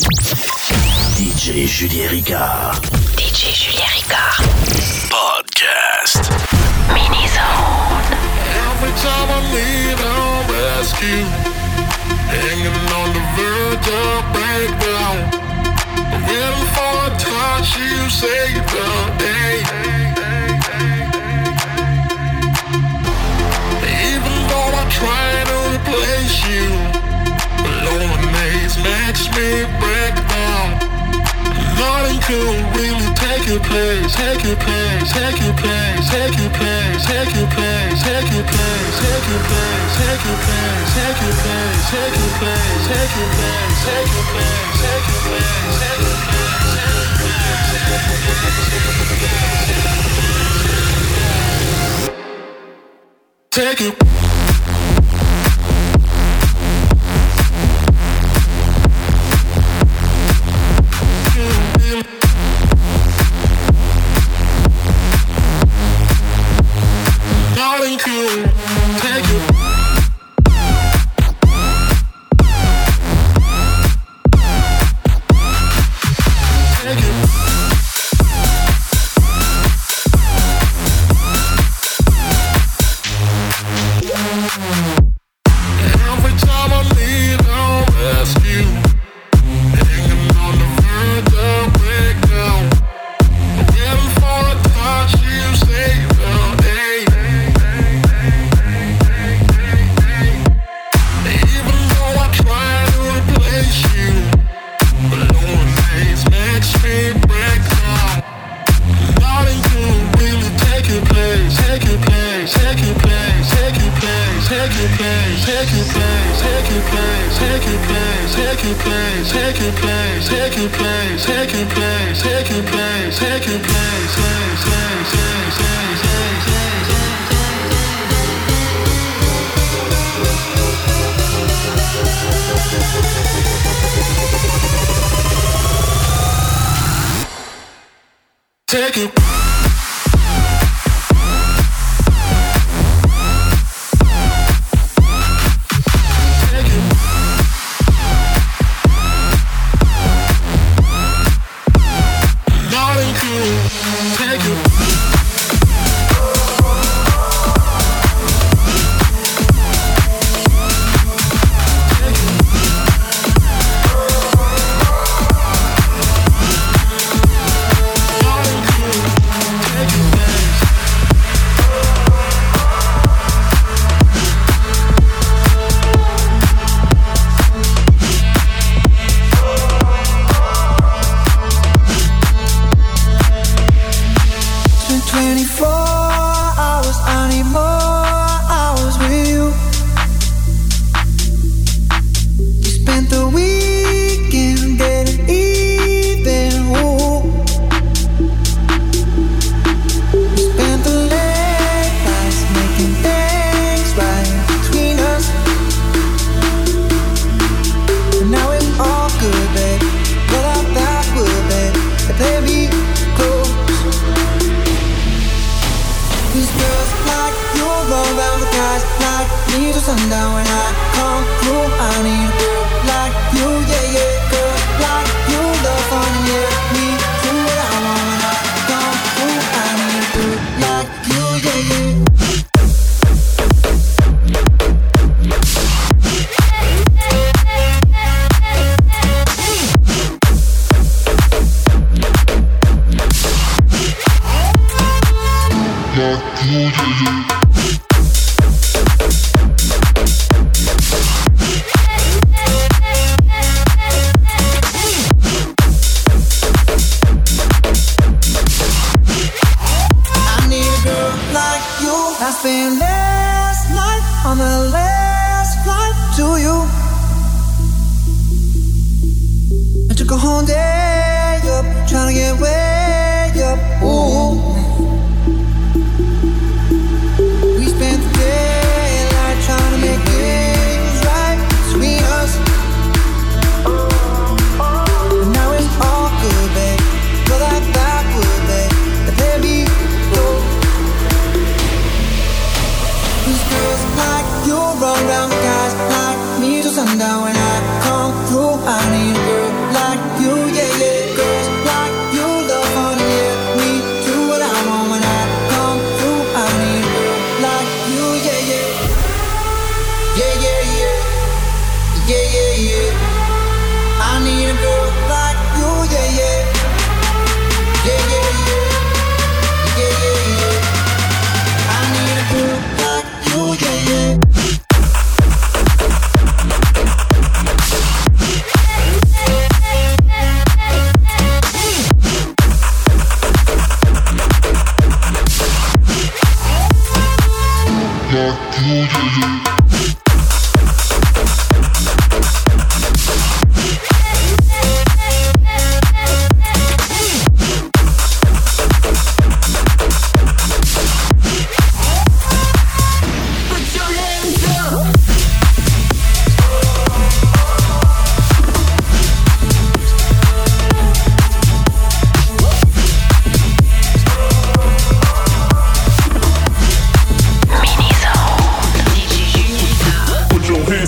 DJ Julien Ricard. DJ Julien Ricard. Podcast. Mini Zone. Every time I leave, I'll rescue. Hanging on the verge of breakdown. Waiting for a touch, you save the day. Even though I try to replace you knowing names makes me break down. Nothing could really take your place, take your place, take your place, take your place, take your place, take your place, take your place, take your place, take your place, take your place, take your place, take your place, take your place, take your place, take your place, take your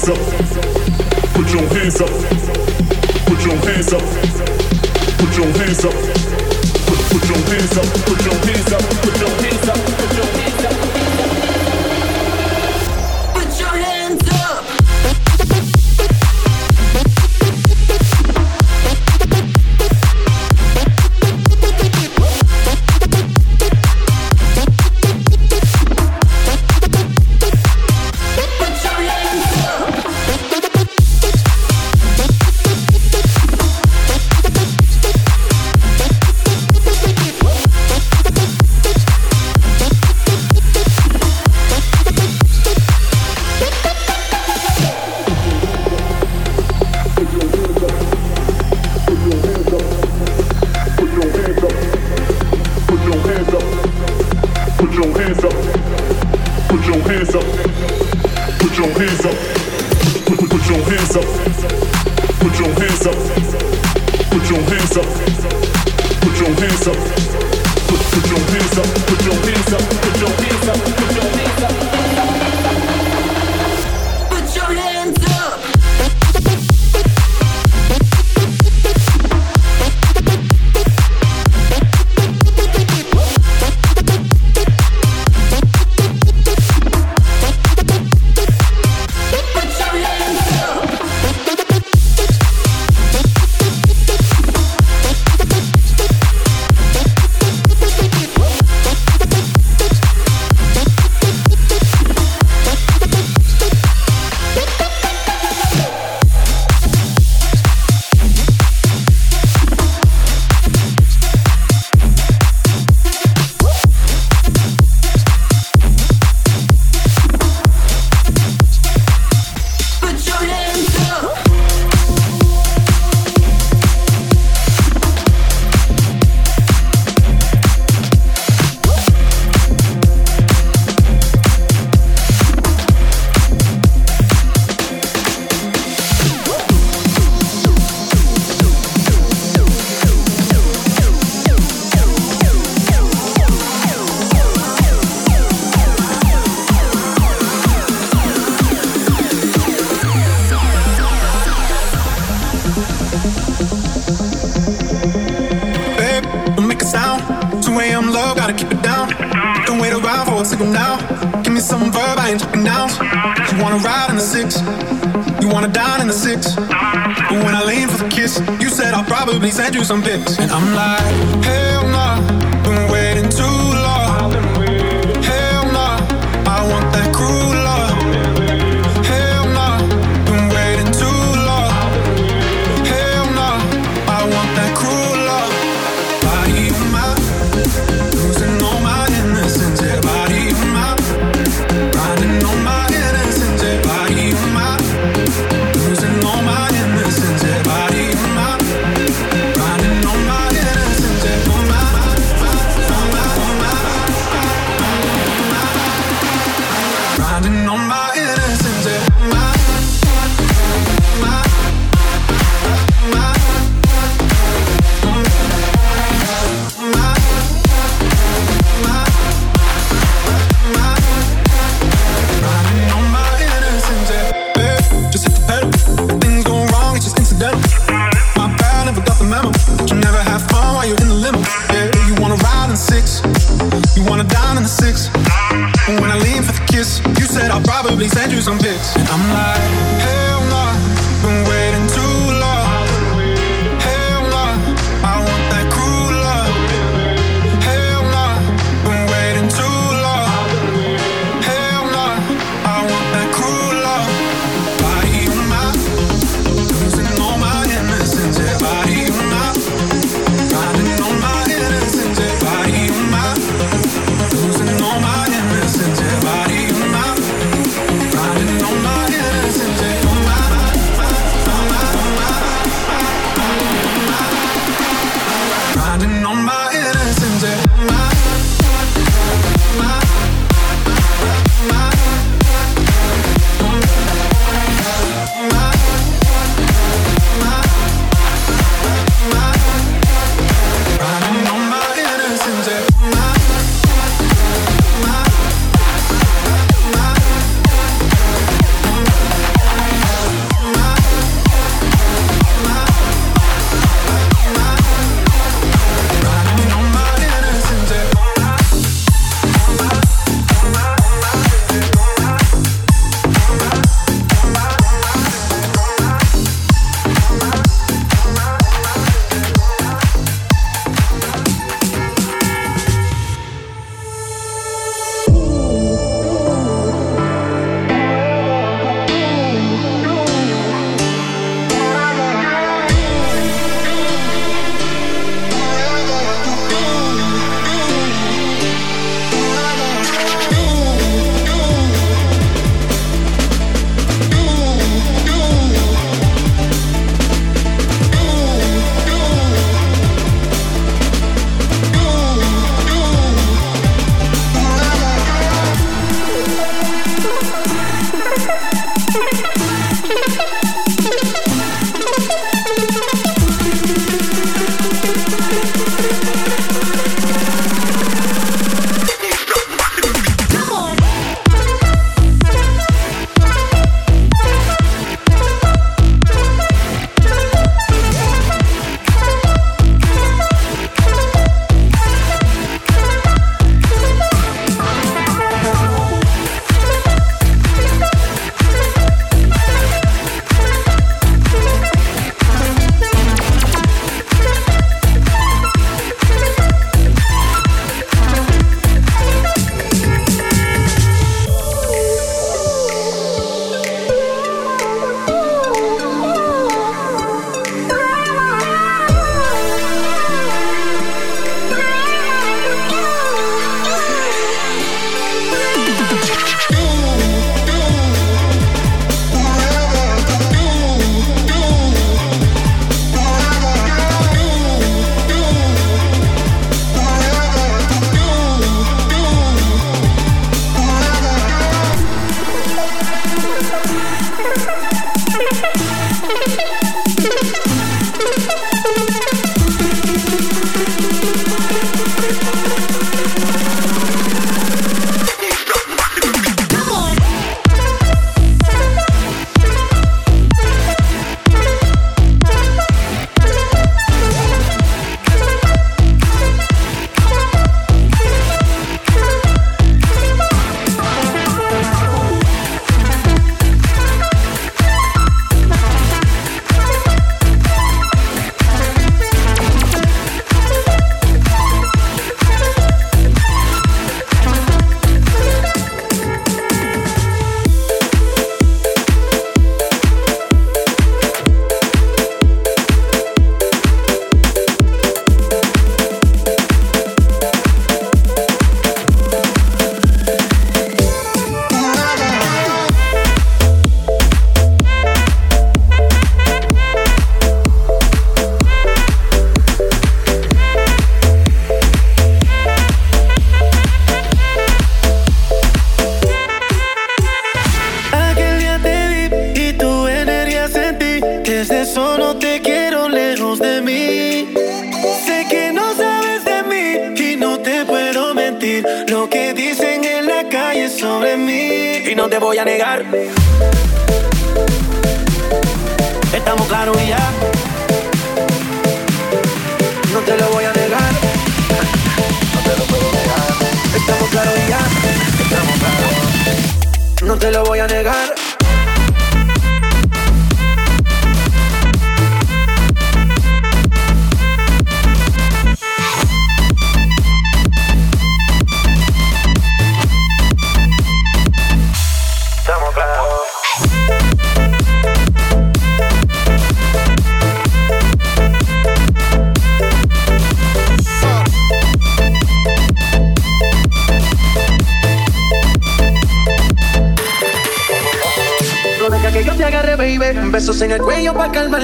hands up. Put your hands up. Put your hands up. Put your hands up. Put, put your hands up. Put your hands up. Put your hands up.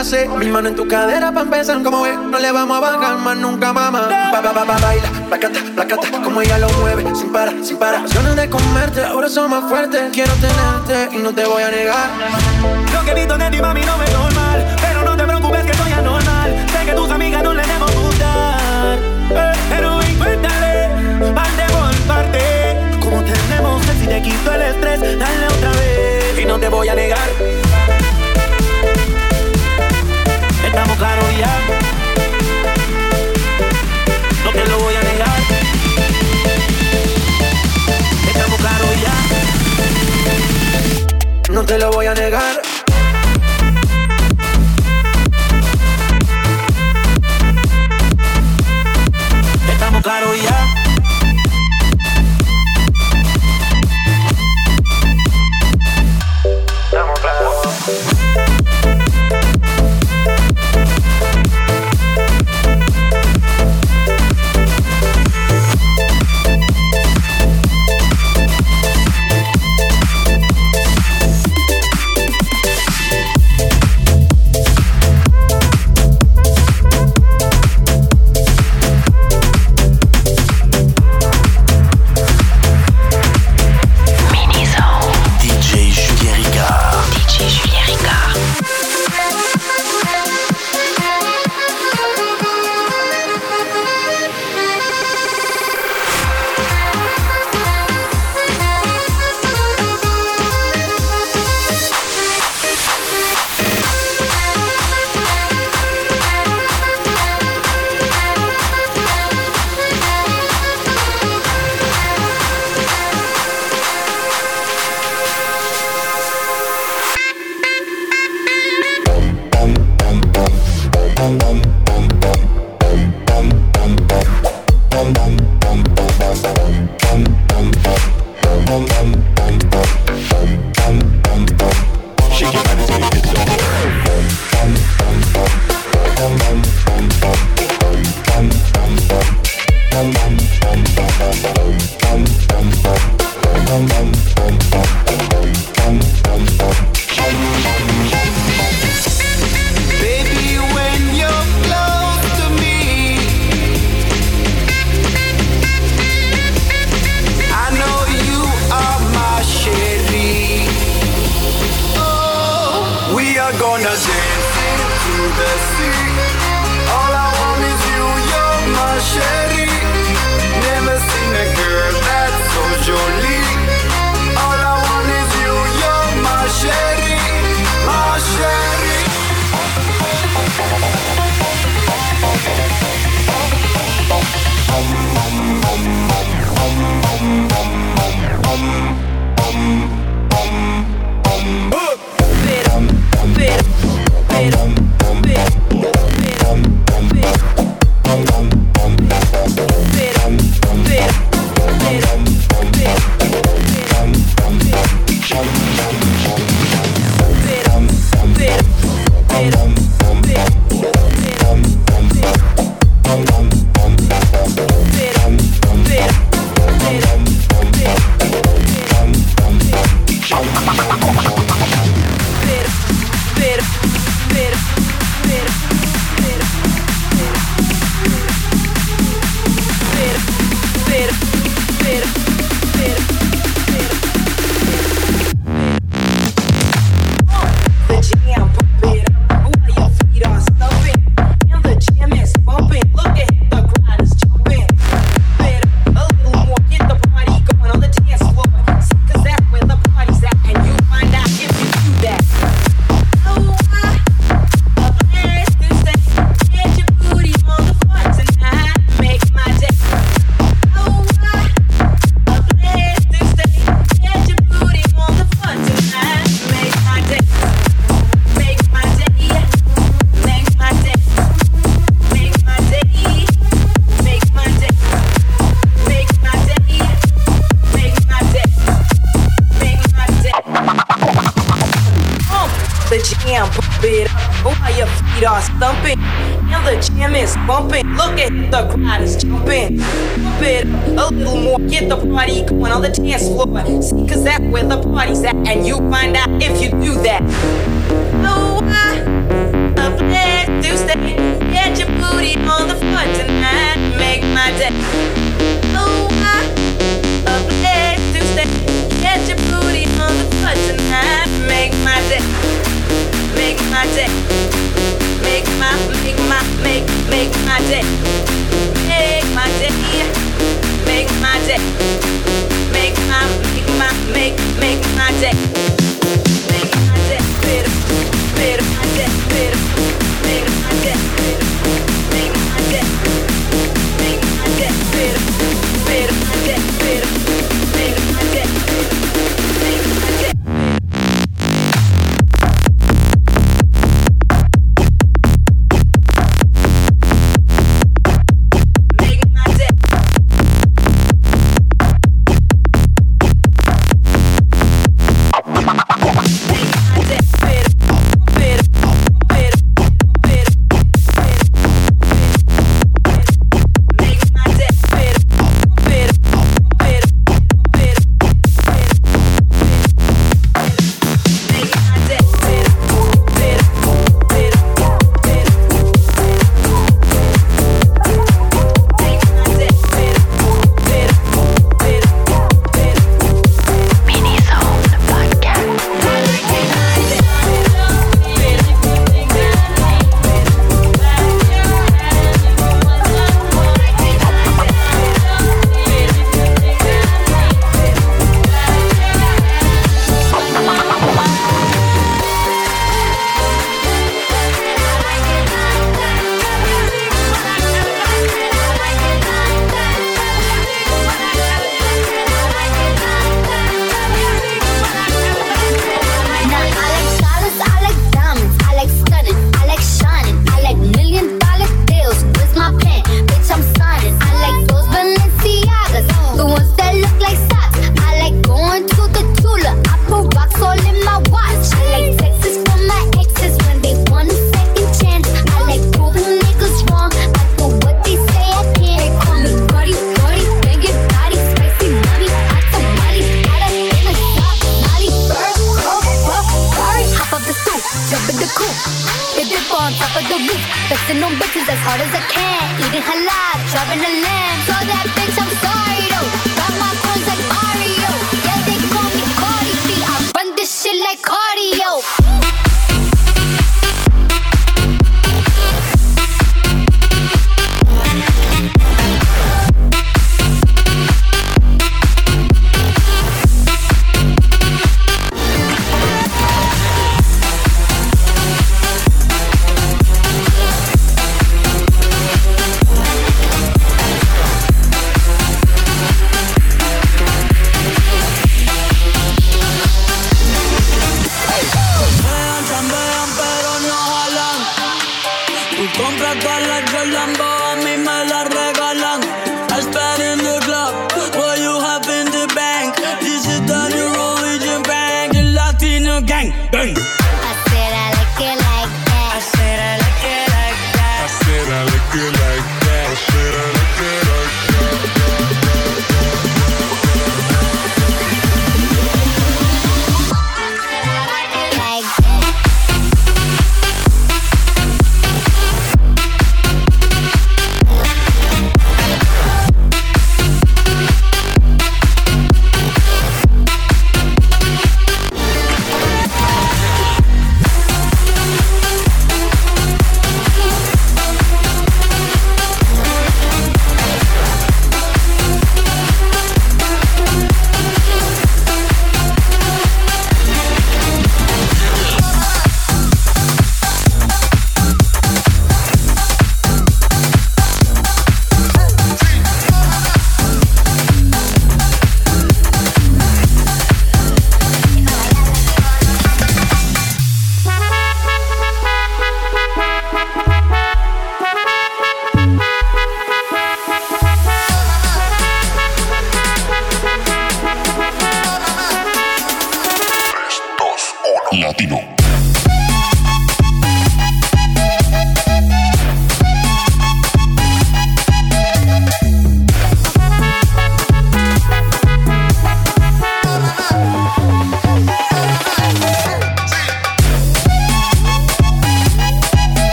Mi mano en tu cadera pa' empezar como es. No le vamos a bajar más nunca, mamá. Pa, pa, pa, pa, baila, placata, placata. Como ella lo mueve, sin parar, sin parar. Ganas de comerte, ahora son más fuertes. Quiero tenerte y no te voy a negar. Lo que he visto de ti, mami, no es normal. Pero no te preocupes que soy anormal. Sé que tus amigas no le debo gustar. Eh, pero ven, cuéntale, parte por parte. Como tenemos sexy, te quito el estrés. Dale otra vez. Y no te voy a negar. No te lo voy a negar. Estamos claros ya. No te lo voy a negar. Estamos claros ya.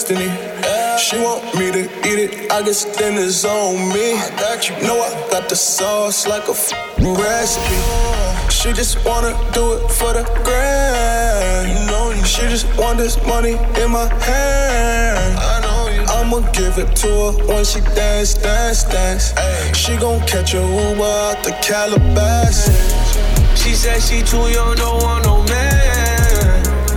Destiny. Yeah. She want me to eat it, I guess then it's on me. I got you. Know I got the sauce like a f- recipe. She just wanna do it for the grand. You know, you she just want this money in my hand. I know you. I'ma give it to her when she dance, dance, dance. Ay. She gon' catch a Uber out the Calabasas. She said she too young, don't want no man.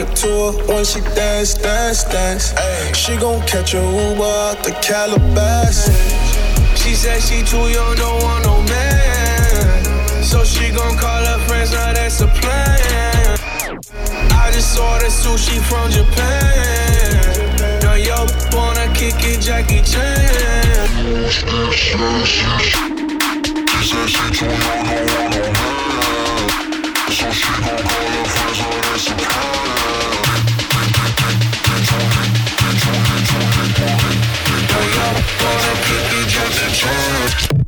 It to her when she dance, dance, dance. Ay. She gon' catch a Uber out the Calabasas. She said she too young, don't want no man. So she gon' call her friends, now that's a plan. I just ordered sushi from Japan. Now yo wanna kick it, Jackie Chan. She said she too young, don't want no man. So she gon' call her friends, now that's a plan. Now yo wanna kick it, Jackie Chan.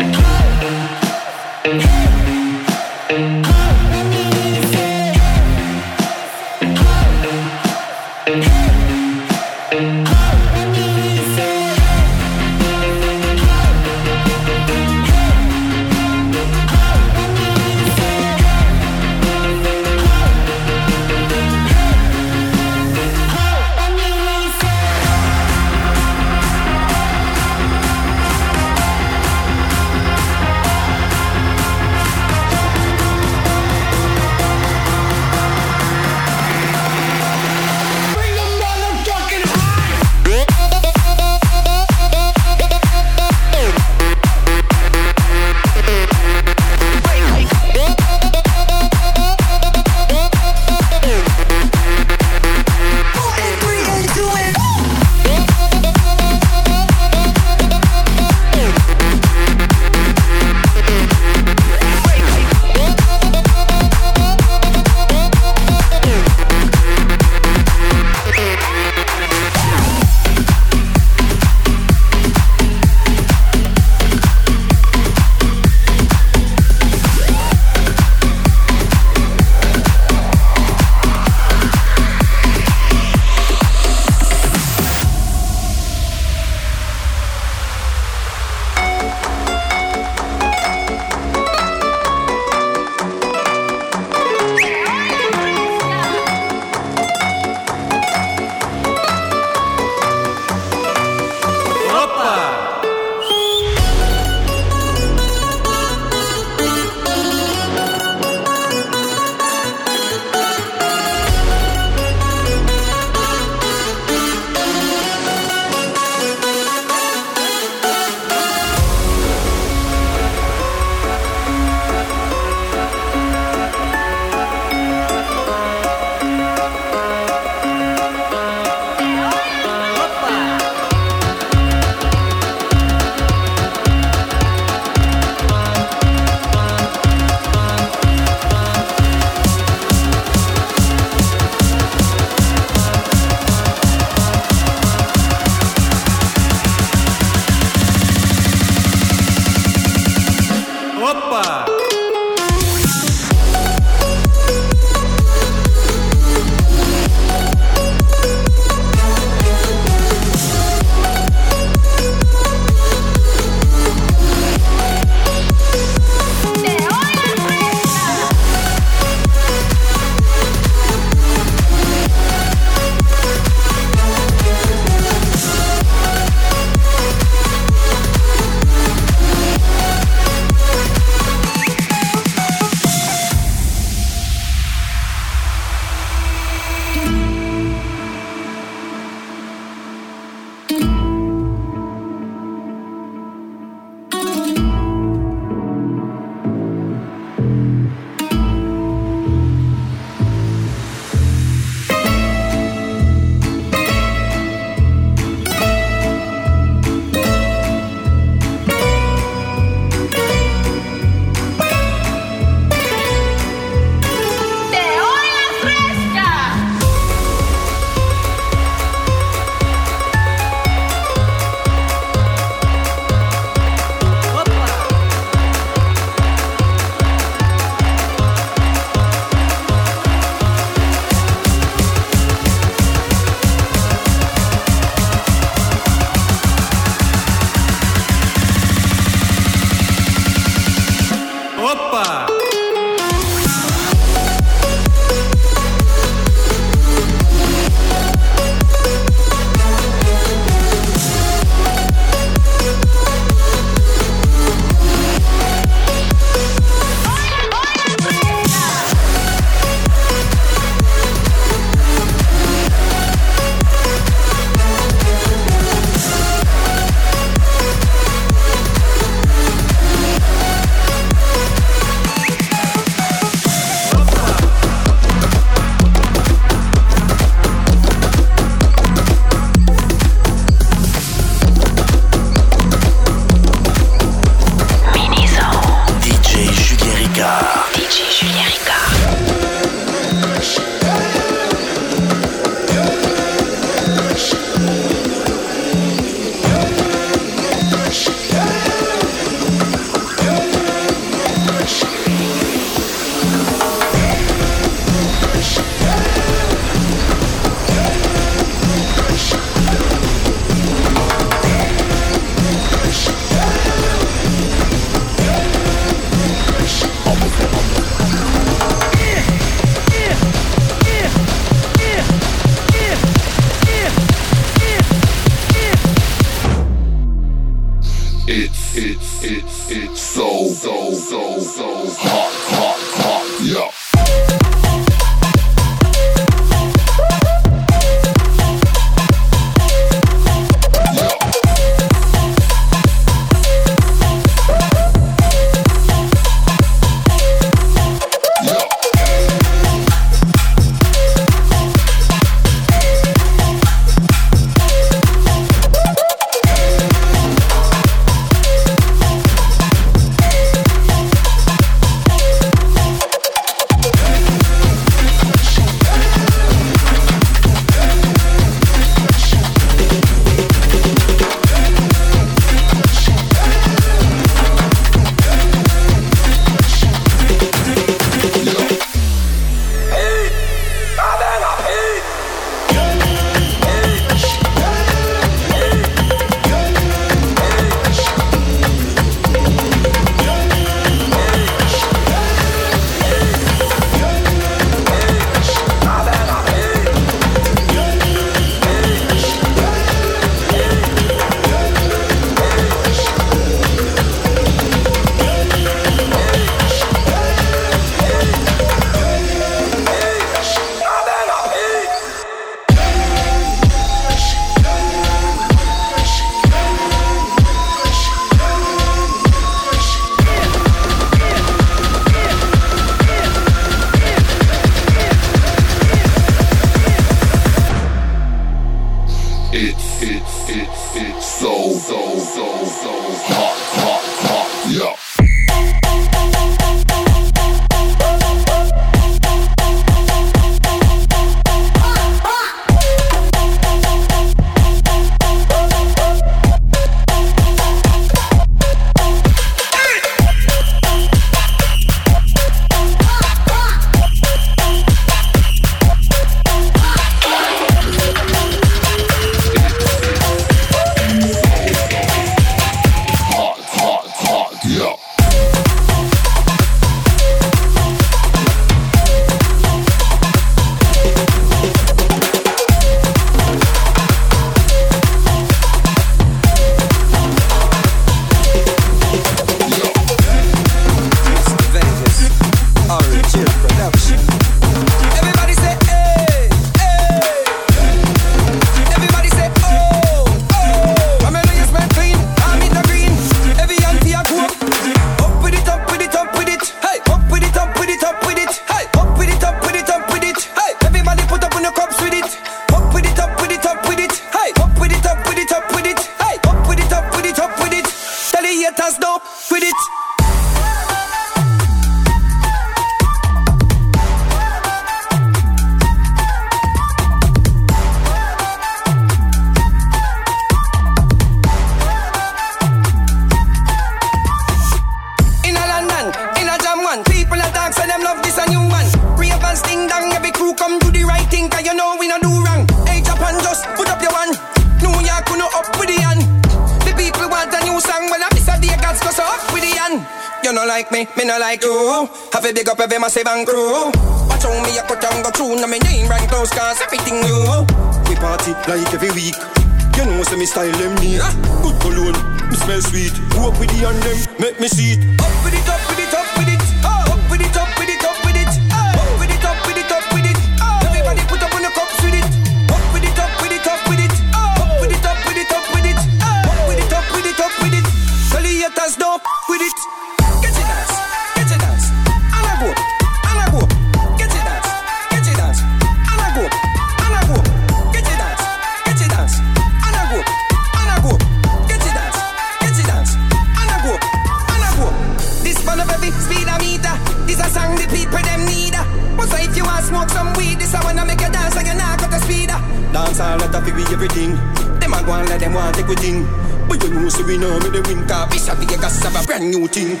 Dance all that fi be everything. Them a go and let them want take we thing. But you know so we know me the win Car we shot the gas have a brand new thing.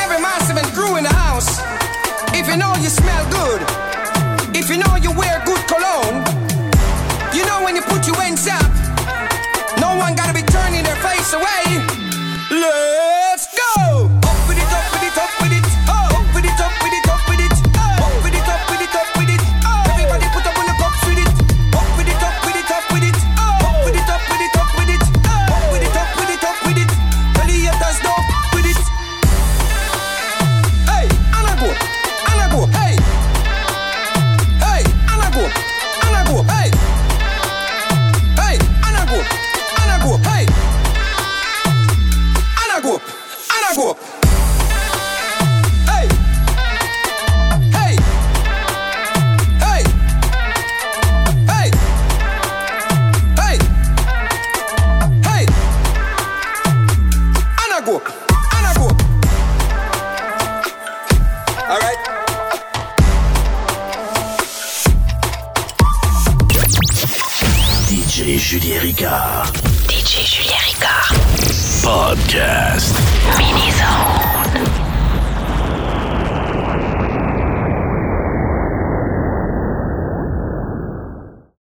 Every massive and crew in the house If you know you smell good If you know you wear good cologne You know when you put your wings up No one gotta be turning their face away. Love God.